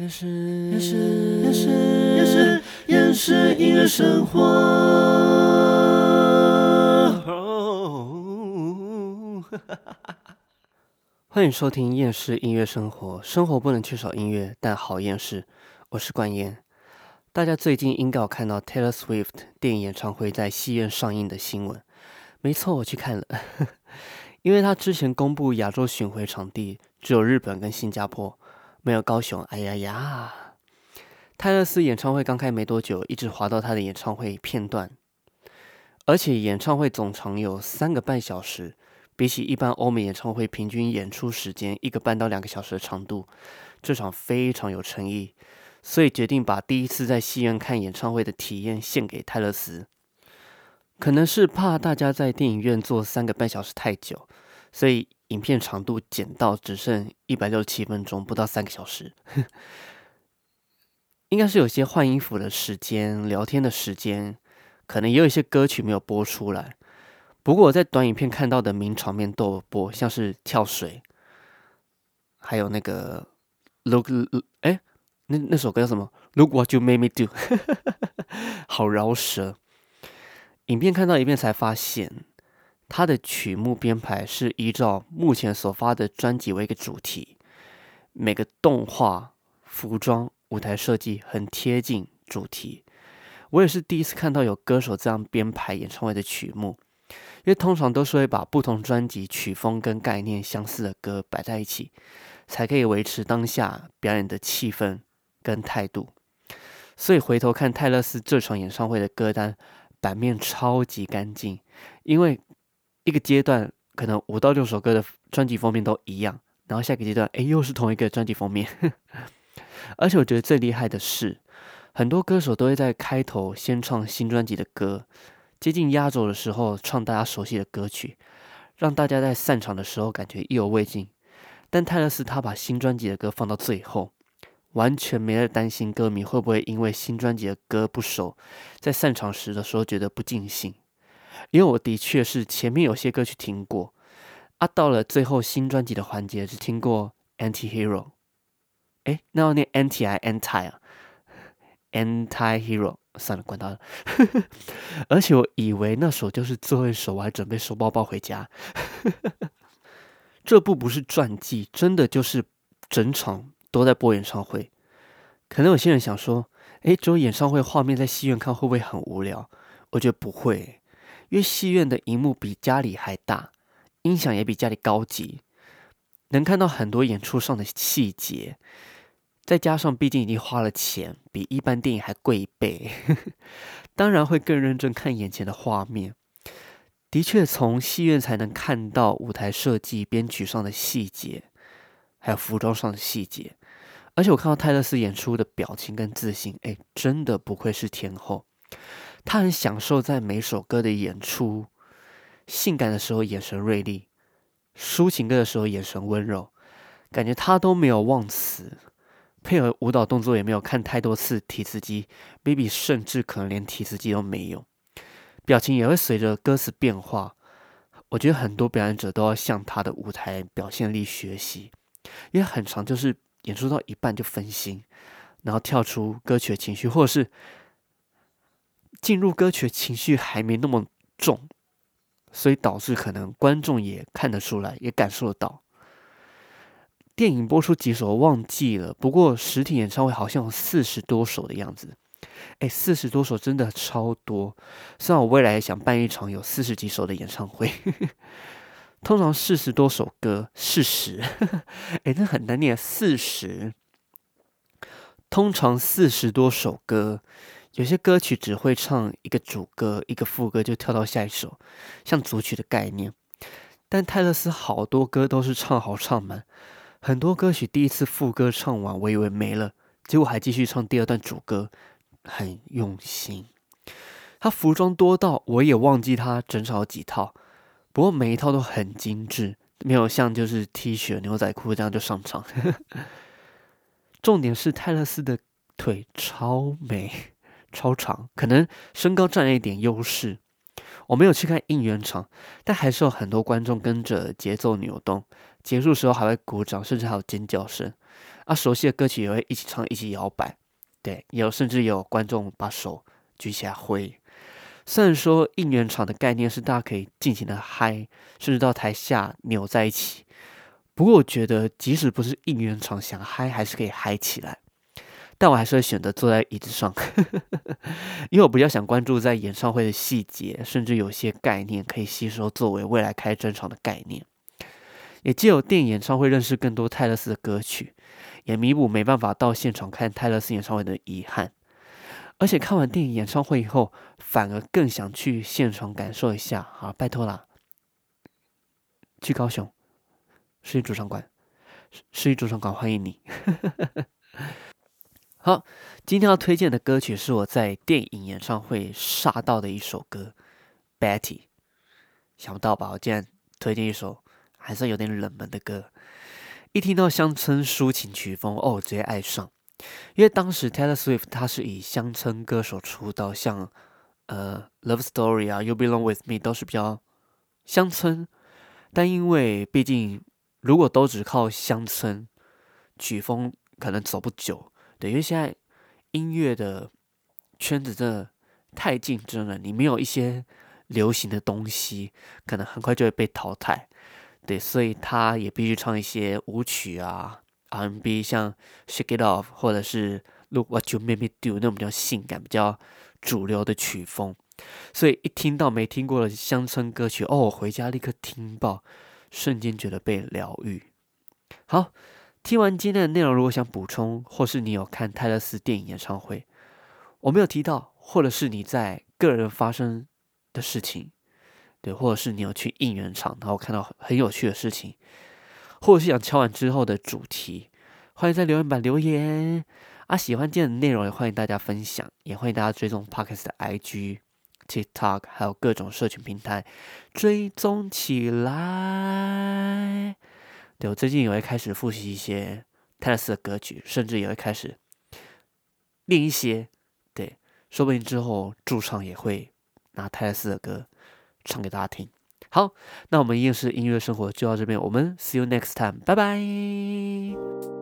也是也是也是也是也是音乐生活。欢迎收听厌世音乐生活。生活不能缺少音乐，但好厌世。我是冠燕。大家最近应该有看到 Taylor Swift 电影演唱会在戏院上映的新闻。没错，我去看了。因为他之前公布亚洲巡回场地只有日本跟新加坡，没有高雄。哎呀呀！泰勒斯演唱会刚开没多久，一直滑到他的演唱会片段，而且演唱会总长有三个半小时。比起一般欧美演唱会平均演出时间一个半到两个小时的长度，这场非常有诚意，所以决定把第一次在戏院看演唱会的体验献给泰勒斯。可能是怕大家在电影院坐三个半小时太久，所以影片长度减到只剩一百六十七分钟，不到三个小时。应该是有些换衣服的时间、聊天的时间，可能也有一些歌曲没有播出来。不过我在短影片看到的名场面都有播，像是跳水，还有那个 Look，哎，那那首歌叫什么？Look what you made me do，好饶舌。影片看到一遍才发现，它的曲目编排是依照目前所发的专辑为一个主题，每个动画、服装、舞台设计很贴近主题。我也是第一次看到有歌手这样编排演唱会的曲目。因为通常都是会把不同专辑曲风跟概念相似的歌摆在一起，才可以维持当下表演的气氛跟态度。所以回头看泰勒斯这场演唱会的歌单版面超级干净，因为一个阶段可能五到六首歌的专辑封面都一样，然后下个阶段哎又是同一个专辑封面。而且我觉得最厉害的是，很多歌手都会在开头先唱新专辑的歌。接近压轴的时候，唱大家熟悉的歌曲，让大家在散场的时候感觉意犹未尽。但泰勒斯他把新专辑的歌放到最后，完全没在担心歌迷会不会因为新专辑的歌不熟，在散场时的时候觉得不尽兴。因为我的确是前面有些歌曲听过，啊，到了最后新专辑的环节只听过《Anti Hero》。哎，那要念 Anti 还 Anti 啊？Anti Hero。算了，管他了。而且我以为那首就是最后一首，我还准备收包包回家。这部不是传记，真的就是整场都在播演唱会。可能有些人想说，哎，只有演唱会画面在戏院看会不会很无聊？我觉得不会，因为戏院的荧幕比家里还大，音响也比家里高级，能看到很多演出上的细节。再加上，毕竟已经花了钱，比一般电影还贵一倍，当然会更认真看眼前的画面。的确，从戏院才能看到舞台设计、编曲上的细节，还有服装上的细节。而且我看到泰勒斯演出的表情跟自信，哎，真的不愧是天后。他很享受在每首歌的演出，性感的时候眼神锐利，抒情歌的时候眼神温柔，感觉他都没有忘词。配合舞蹈动作也没有看太多次提词机，Baby 甚至可能连提词机都没有，表情也会随着歌词变化。我觉得很多表演者都要向他的舞台表现力学习，因为很长就是演出到一半就分心，然后跳出歌曲的情绪，或者是进入歌曲的情绪还没那么重，所以导致可能观众也看得出来，也感受得到。电影播出几首忘记了，不过实体演唱会好像有四十多首的样子。哎，四十多首真的超多。虽然我未来想办一场有四十几首的演唱会，通常四十多首歌，四十，哎，那很难念。四十，通常四十多首歌，有些歌曲只会唱一个主歌，一个副歌就跳到下一首，像组曲的概念。但泰勒斯好多歌都是唱好唱满。很多歌曲第一次副歌唱完，我以为没了，结果还继续唱第二段主歌，很用心。他服装多到我也忘记他整少几套，不过每一套都很精致，没有像就是 T 恤、牛仔裤这样就上场。重点是泰勒斯的腿超美、超长，可能身高占了一点优势。我没有去看应援场，但还是有很多观众跟着节奏扭动。结束时候还会鼓掌，甚至还有尖叫声。啊，熟悉的歌曲也会一起唱，一起摇摆。对，有甚至有观众把手举起来挥。虽然说应援场的概念是大家可以尽情的嗨，甚至到台下扭在一起。不过我觉得，即使不是应援场，想嗨还是可以嗨起来。但我还是会选择坐在椅子上，因为我比较想关注在演唱会的细节，甚至有些概念可以吸收作为未来开专场的概念。也借由电影演唱会认识更多泰勒斯的歌曲，也弥补没办法到现场看泰勒斯演唱会的遗憾。而且看完电影演唱会以后，反而更想去现场感受一下。好，拜托啦，去高雄，世纪主场馆，世纪主场馆欢迎你。好，今天要推荐的歌曲是我在电影演唱会杀到的一首歌《Betty》，想不到吧？我竟然推荐一首还算有点冷门的歌。一听到乡村抒情曲风，哦，直接爱上。因为当时 Taylor Swift 他是以乡村歌手出道，像呃《Love Story》啊，《You Belong With Me》都是比较乡村。但因为毕竟如果都只靠乡村曲风，可能走不久。对，因为现在音乐的圈子真的太竞争了，你没有一些流行的东西，可能很快就会被淘汰。对，所以他也必须唱一些舞曲啊，R&B，像《Shake It Off》或者是《Look What You Made Me Do》那种比较性感、比较主流的曲风。所以一听到没听过的乡村歌曲，哦，回家立刻听爆，瞬间觉得被疗愈。好。听完今天的内容，如果想补充，或是你有看泰勒斯电影演唱会，我没有提到，或者是你在个人发生的事情，对，或者是你有去应援场，然后看到很有趣的事情，或者是想敲完之后的主题，欢迎在留言板留言啊！喜欢今天的内容，也欢迎大家分享，也欢迎大家追踪 Podcast 的 IG、TikTok，还有各种社群平台，追踪起来。对我最近也会开始复习一些泰勒斯的歌曲，甚至也会开始练一些。对，说不定之后驻唱也会拿泰勒斯的歌唱给大家听。好，那我们一定是音乐生活就到这边，我们 see you next time，拜拜。